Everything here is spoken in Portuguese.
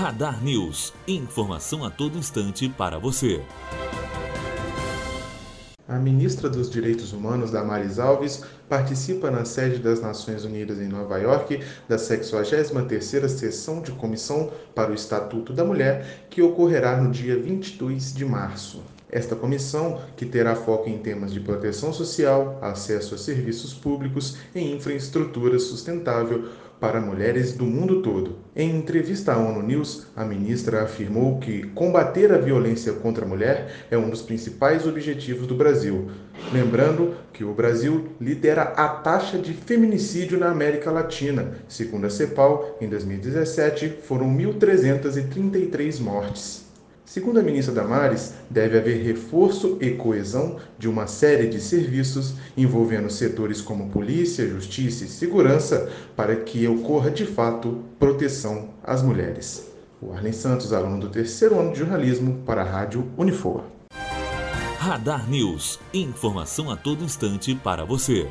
Radar News. Informação a todo instante para você. A ministra dos Direitos Humanos, Damares Alves, participa na sede das Nações Unidas em Nova York da 63ª sessão de comissão para o Estatuto da Mulher, que ocorrerá no dia 22 de março. Esta comissão, que terá foco em temas de proteção social, acesso a serviços públicos e infraestrutura sustentável para mulheres do mundo todo. Em entrevista à ONU News, a ministra afirmou que combater a violência contra a mulher é um dos principais objetivos do Brasil, lembrando que o Brasil lidera a taxa de feminicídio na América Latina. Segundo a CEPAL, em 2017 foram 1.333 mortes. Segundo a ministra Damares, deve haver reforço e coesão de uma série de serviços envolvendo setores como polícia, justiça e segurança para que ocorra de fato proteção às mulheres. O Arlen Santos, aluno do terceiro ano de jornalismo, para a Rádio Unifor. Radar News. Informação a todo instante para você.